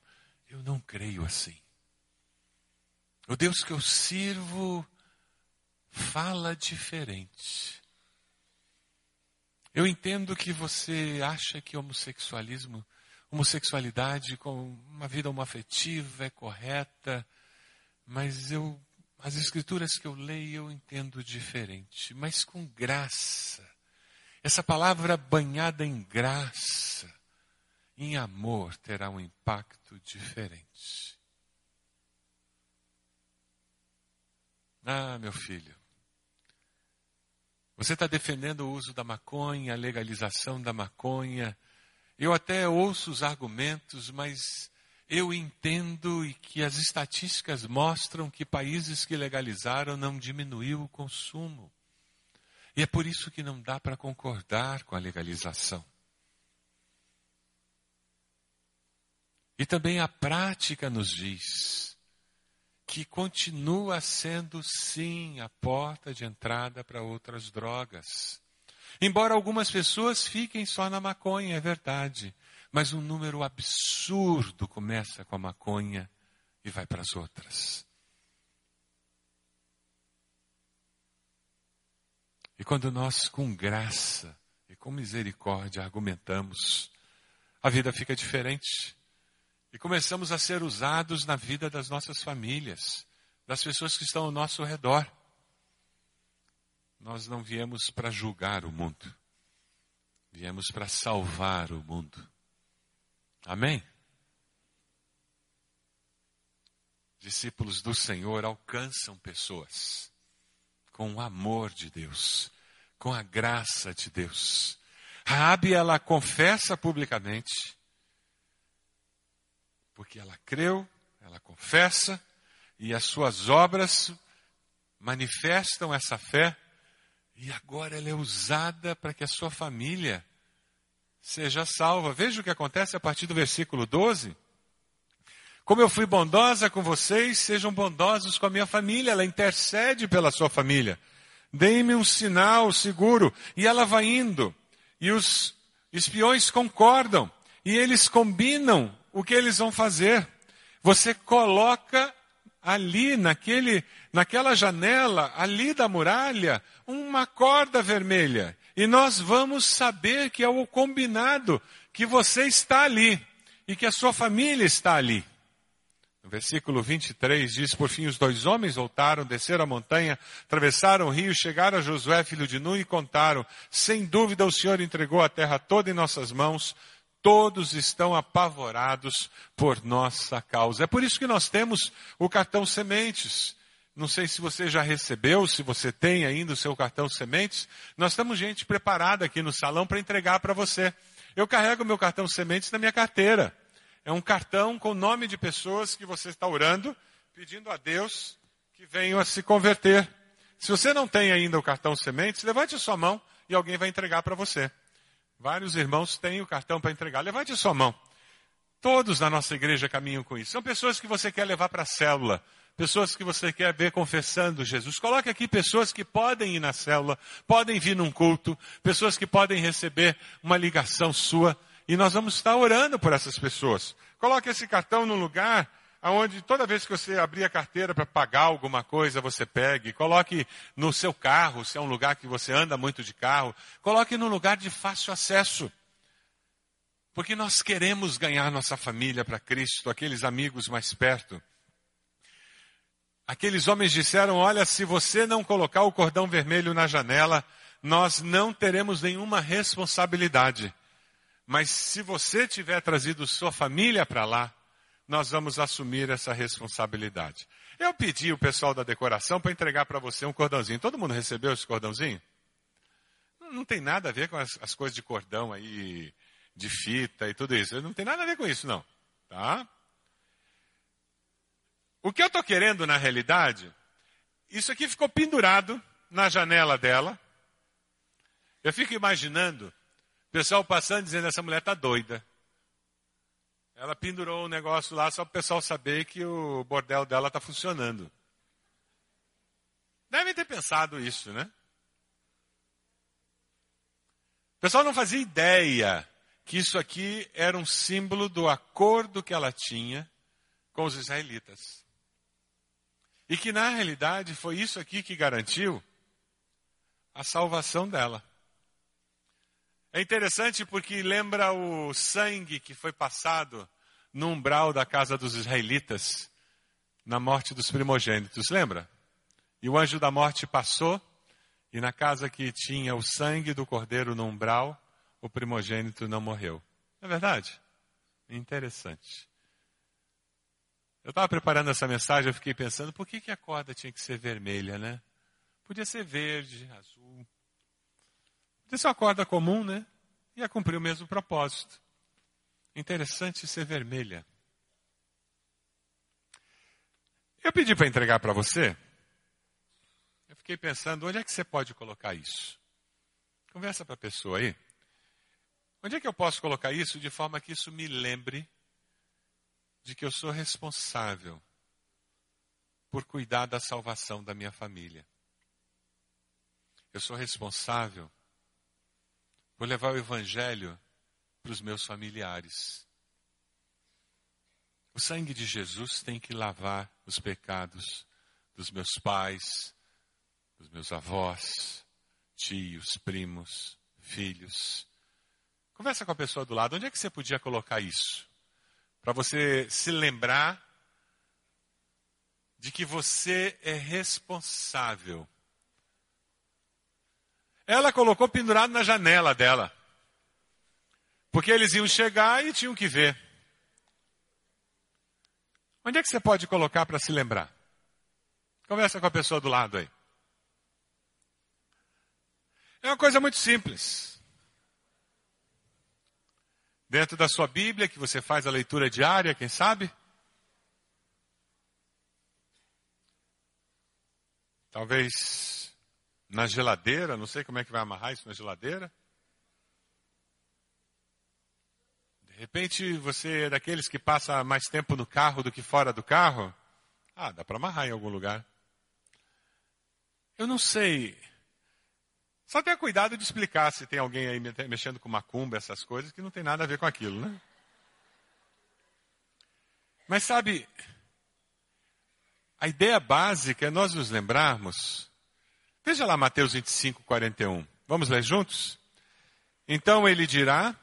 Eu não creio assim. O Deus que eu sirvo fala diferente. Eu entendo que você acha que homossexualismo, homossexualidade com uma vida homoafetiva é correta, mas eu as escrituras que eu leio eu entendo diferente, mas com graça. Essa palavra banhada em graça, em amor, terá um impacto diferente. Ah, meu filho, você está defendendo o uso da maconha, a legalização da maconha. Eu até ouço os argumentos, mas eu entendo e que as estatísticas mostram que países que legalizaram não diminuiu o consumo. E é por isso que não dá para concordar com a legalização. E também a prática nos diz que continua sendo sim a porta de entrada para outras drogas. Embora algumas pessoas fiquem só na maconha, é verdade, mas um número absurdo começa com a maconha e vai para as outras. E quando nós, com graça e com misericórdia, argumentamos, a vida fica diferente. E começamos a ser usados na vida das nossas famílias, das pessoas que estão ao nosso redor. Nós não viemos para julgar o mundo, viemos para salvar o mundo. Amém? Discípulos do Senhor alcançam pessoas com o amor de Deus, com a graça de Deus. Rabi ela confessa publicamente porque ela creu, ela confessa, e as suas obras manifestam essa fé, e agora ela é usada para que a sua família seja salva. Veja o que acontece a partir do versículo 12. Como eu fui bondosa com vocês, sejam bondosos com a minha família. Ela intercede pela sua família. Deem-me um sinal seguro. E ela vai indo. E os espiões concordam. E eles combinam o que eles vão fazer. Você coloca ali, naquele, naquela janela, ali da muralha, uma corda vermelha. E nós vamos saber que é o combinado, que você está ali e que a sua família está ali. No versículo 23 diz: Por fim, os dois homens voltaram, desceram a montanha, atravessaram o rio, chegaram a Josué, filho de Nun, e contaram: Sem dúvida o Senhor entregou a terra toda em nossas mãos, todos estão apavorados por nossa causa. É por isso que nós temos o cartão Sementes. Não sei se você já recebeu, se você tem ainda o seu cartão Sementes. Nós temos gente preparada aqui no salão para entregar para você. Eu carrego meu cartão Sementes na minha carteira. É um cartão com o nome de pessoas que você está orando, pedindo a Deus que venham a se converter. Se você não tem ainda o cartão Sementes, levante a sua mão e alguém vai entregar para você. Vários irmãos têm o cartão para entregar. Levante sua mão. Todos na nossa igreja caminham com isso. São pessoas que você quer levar para a célula, pessoas que você quer ver confessando Jesus. Coloque aqui pessoas que podem ir na célula, podem vir num culto, pessoas que podem receber uma ligação sua e nós vamos estar orando por essas pessoas. Coloque esse cartão no lugar onde toda vez que você abrir a carteira para pagar alguma coisa, você pegue. Coloque no seu carro, se é um lugar que você anda muito de carro. Coloque no lugar de fácil acesso. Porque nós queremos ganhar nossa família para Cristo, aqueles amigos mais perto. Aqueles homens disseram: Olha, se você não colocar o cordão vermelho na janela, nós não teremos nenhuma responsabilidade. Mas se você tiver trazido sua família para lá, nós vamos assumir essa responsabilidade. Eu pedi o pessoal da decoração para entregar para você um cordãozinho. Todo mundo recebeu esse cordãozinho? Não, tem nada a ver com as, as, coisas de cordão aí, de fita e tudo isso. Não tem nada a ver com isso, não. Tá? O que eu estou querendo, na realidade, isso aqui ficou pendurado na janela dela. Eu fico imaginando o pessoal passando dizendo, essa mulher está doida. Ela pendurou um negócio lá só para o pessoal saber que o bordel dela está funcionando. Devem ter pensado isso, né? O pessoal não fazia ideia que isso aqui era um símbolo do acordo que ela tinha com os israelitas. E que na realidade foi isso aqui que garantiu a salvação dela. É interessante porque lembra o sangue que foi passado no umbral da casa dos israelitas na morte dos primogênitos, lembra? E o anjo da morte passou e na casa que tinha o sangue do cordeiro no umbral, o primogênito não morreu. Não é verdade? Interessante. Eu estava preparando essa mensagem, eu fiquei pensando, por que, que a corda tinha que ser vermelha, né? Podia ser verde, azul. Podia ser uma corda comum, né? Ia cumprir o mesmo propósito. Interessante ser vermelha. Eu pedi para entregar para você. Eu fiquei pensando, onde é que você pode colocar isso? Conversa para a pessoa aí. Onde é que eu posso colocar isso de forma que isso me lembre de que eu sou responsável por cuidar da salvação da minha família? Eu sou responsável por levar o Evangelho para os meus familiares. O sangue de Jesus tem que lavar os pecados dos meus pais, dos meus avós, tios, primos, filhos. Conversa com a pessoa do lado. Onde é que você podia colocar isso? Para você se lembrar de que você é responsável ela colocou pendurado na janela dela. Porque eles iam chegar e tinham que ver. Onde é que você pode colocar para se lembrar? Conversa com a pessoa do lado aí. É uma coisa muito simples. Dentro da sua Bíblia, que você faz a leitura diária, quem sabe? Talvez na geladeira, não sei como é que vai amarrar isso na geladeira. De repente você é daqueles que passa mais tempo no carro do que fora do carro. Ah, dá para amarrar em algum lugar. Eu não sei. Só tenha cuidado de explicar se tem alguém aí mexendo com macumba, essas coisas, que não tem nada a ver com aquilo, né? Mas sabe, a ideia básica é nós nos lembrarmos. Veja lá Mateus 25, 41. Vamos ler juntos? Então ele dirá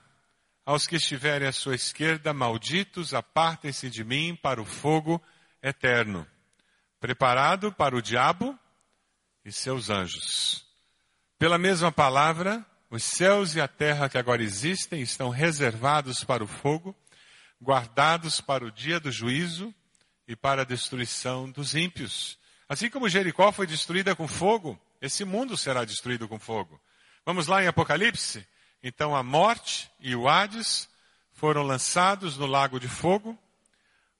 aos que estiverem à sua esquerda, malditos, apartem-se de mim para o fogo eterno, preparado para o diabo e seus anjos. Pela mesma palavra, os céus e a terra que agora existem estão reservados para o fogo, guardados para o dia do juízo e para a destruição dos ímpios. Assim como Jericó foi destruída com fogo, esse mundo será destruído com fogo. Vamos lá em Apocalipse? Então a morte e o Hades foram lançados no lago de fogo.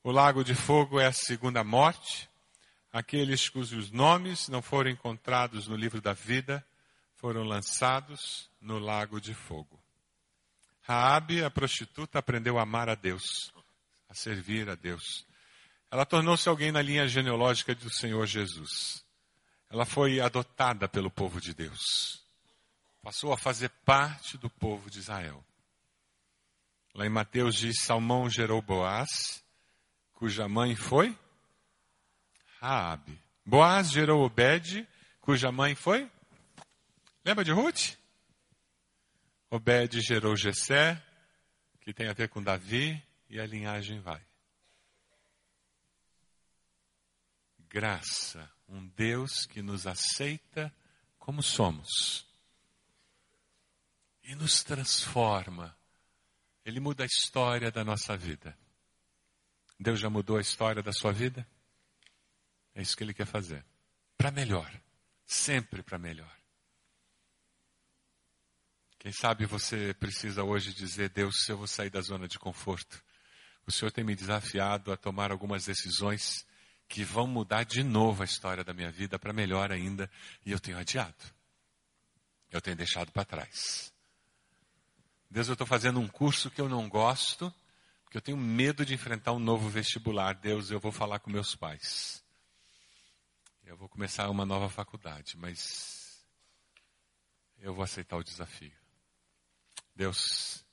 O lago de fogo é a segunda morte. Aqueles cujos nomes não foram encontrados no livro da vida foram lançados no lago de fogo. Raabe, a prostituta, aprendeu a amar a Deus, a servir a Deus. Ela tornou-se alguém na linha genealógica do Senhor Jesus. Ela foi adotada pelo povo de Deus passou a fazer parte do povo de Israel. Lá em Mateus diz: Salmão gerou Boaz, cuja mãe foi Raabe. Boaz gerou Obed, cuja mãe foi? Lembra de Ruth? Obed gerou Jessé, que tem a ver com Davi, e a linhagem vai. Graça, um Deus que nos aceita como somos e nos transforma. Ele muda a história da nossa vida. Deus já mudou a história da sua vida? É isso que Ele quer fazer. Para melhor. Sempre para melhor. Quem sabe você precisa hoje dizer: Deus, eu vou sair da zona de conforto. O Senhor tem me desafiado a tomar algumas decisões que vão mudar de novo a história da minha vida para melhor ainda, e eu tenho adiado. Eu tenho deixado para trás. Deus, eu estou fazendo um curso que eu não gosto, porque eu tenho medo de enfrentar um novo vestibular. Deus, eu vou falar com meus pais. Eu vou começar uma nova faculdade, mas eu vou aceitar o desafio. Deus,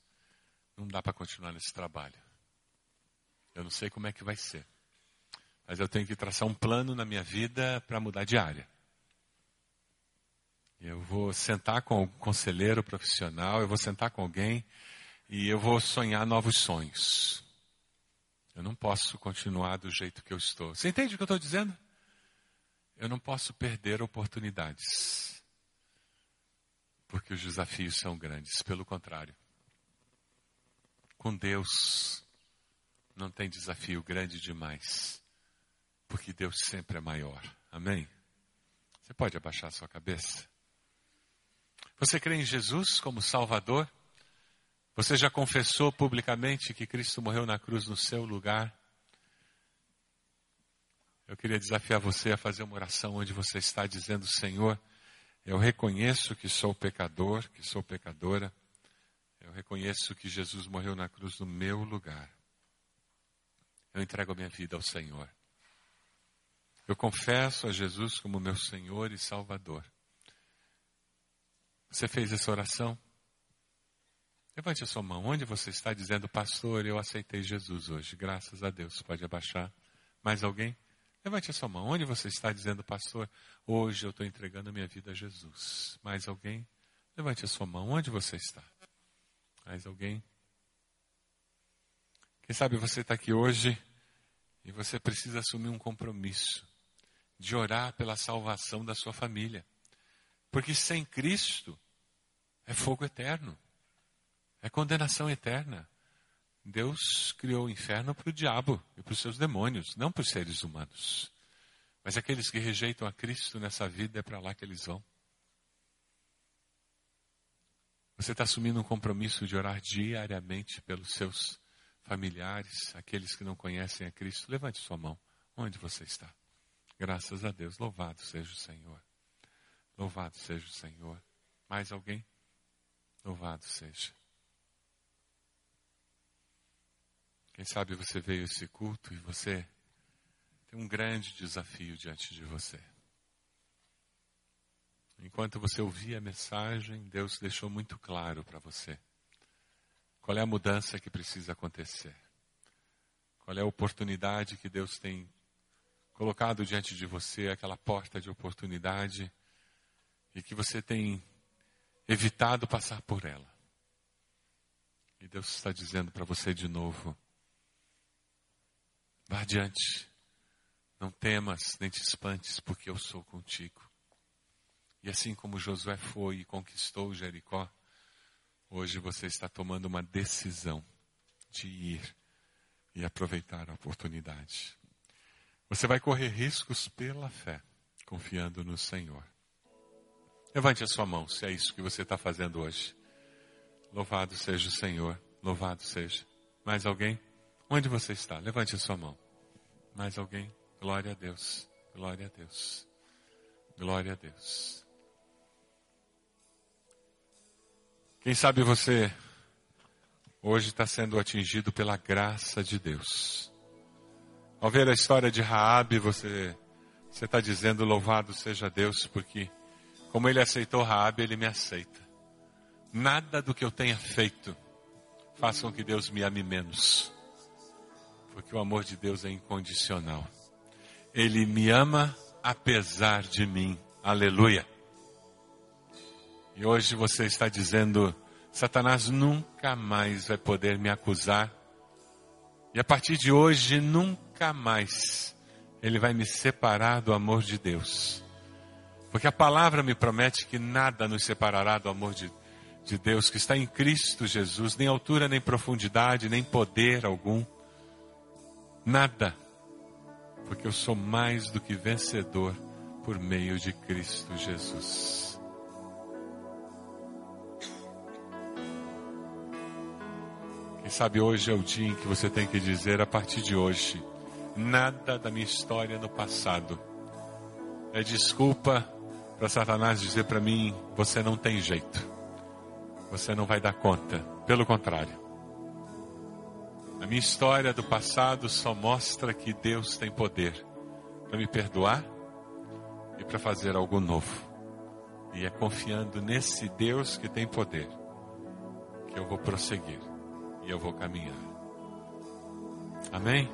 não dá para continuar nesse trabalho. Eu não sei como é que vai ser. Mas eu tenho que traçar um plano na minha vida para mudar de área. Eu vou sentar com o conselheiro profissional, eu vou sentar com alguém e eu vou sonhar novos sonhos. Eu não posso continuar do jeito que eu estou. Você entende o que eu estou dizendo? Eu não posso perder oportunidades. Porque os desafios são grandes. Pelo contrário. Com Deus não tem desafio grande demais. Porque Deus sempre é maior. Amém? Você pode abaixar a sua cabeça? Você crê em Jesus como Salvador? Você já confessou publicamente que Cristo morreu na cruz no seu lugar? Eu queria desafiar você a fazer uma oração onde você está dizendo: Senhor, eu reconheço que sou pecador, que sou pecadora. Eu reconheço que Jesus morreu na cruz no meu lugar. Eu entrego a minha vida ao Senhor. Eu confesso a Jesus como meu Senhor e Salvador. Você fez essa oração? Levante a sua mão. Onde você está dizendo, pastor, eu aceitei Jesus hoje. Graças a Deus. Pode abaixar. Mais alguém? Levante a sua mão. Onde você está dizendo, pastor, hoje eu estou entregando minha vida a Jesus. Mais alguém? Levante a sua mão. Onde você está? Mais alguém? Quem sabe você está aqui hoje e você precisa assumir um compromisso de orar pela salvação da sua família. Porque sem Cristo é fogo eterno, é condenação eterna. Deus criou o inferno para o diabo e para os seus demônios, não para os seres humanos. Mas aqueles que rejeitam a Cristo nessa vida é para lá que eles vão. Você está assumindo um compromisso de orar diariamente pelos seus familiares, aqueles que não conhecem a Cristo. Levante sua mão. Onde você está? Graças a Deus. Louvado seja o Senhor. Louvado seja o Senhor. Mais alguém? Louvado seja. Quem sabe você veio a esse culto e você tem um grande desafio diante de você. Enquanto você ouvia a mensagem, Deus deixou muito claro para você qual é a mudança que precisa acontecer. Qual é a oportunidade que Deus tem colocado diante de você, aquela porta de oportunidade, e que você tem evitado passar por ela. E Deus está dizendo para você de novo: vá adiante, não temas nem te espantes, porque eu sou contigo. E assim como Josué foi e conquistou Jericó, hoje você está tomando uma decisão de ir e aproveitar a oportunidade. Você vai correr riscos pela fé, confiando no Senhor. Levante a sua mão, se é isso que você está fazendo hoje. Louvado seja o Senhor, louvado seja. Mais alguém? Onde você está? Levante a sua mão. Mais alguém? Glória a Deus, glória a Deus, glória a Deus. Quem sabe você hoje está sendo atingido pela graça de Deus. Ao ver a história de Raabe, você você está dizendo louvado seja Deus porque como ele aceitou Raabe, ele me aceita. Nada do que eu tenha feito faça com que Deus me ame menos. Porque o amor de Deus é incondicional. Ele me ama apesar de mim. Aleluia. E hoje você está dizendo: Satanás nunca mais vai poder me acusar. E a partir de hoje, nunca mais ele vai me separar do amor de Deus. Porque a palavra me promete que nada nos separará do amor de, de Deus, que está em Cristo Jesus, nem altura, nem profundidade, nem poder algum. Nada. Porque eu sou mais do que vencedor por meio de Cristo Jesus. Sabe hoje é o dia em que você tem que dizer, a partir de hoje, nada da minha história no passado é desculpa para Satanás dizer para mim: você não tem jeito, você não vai dar conta. Pelo contrário, a minha história do passado só mostra que Deus tem poder para me perdoar e para fazer algo novo. E é confiando nesse Deus que tem poder que eu vou prosseguir e eu vou caminhar. Amém?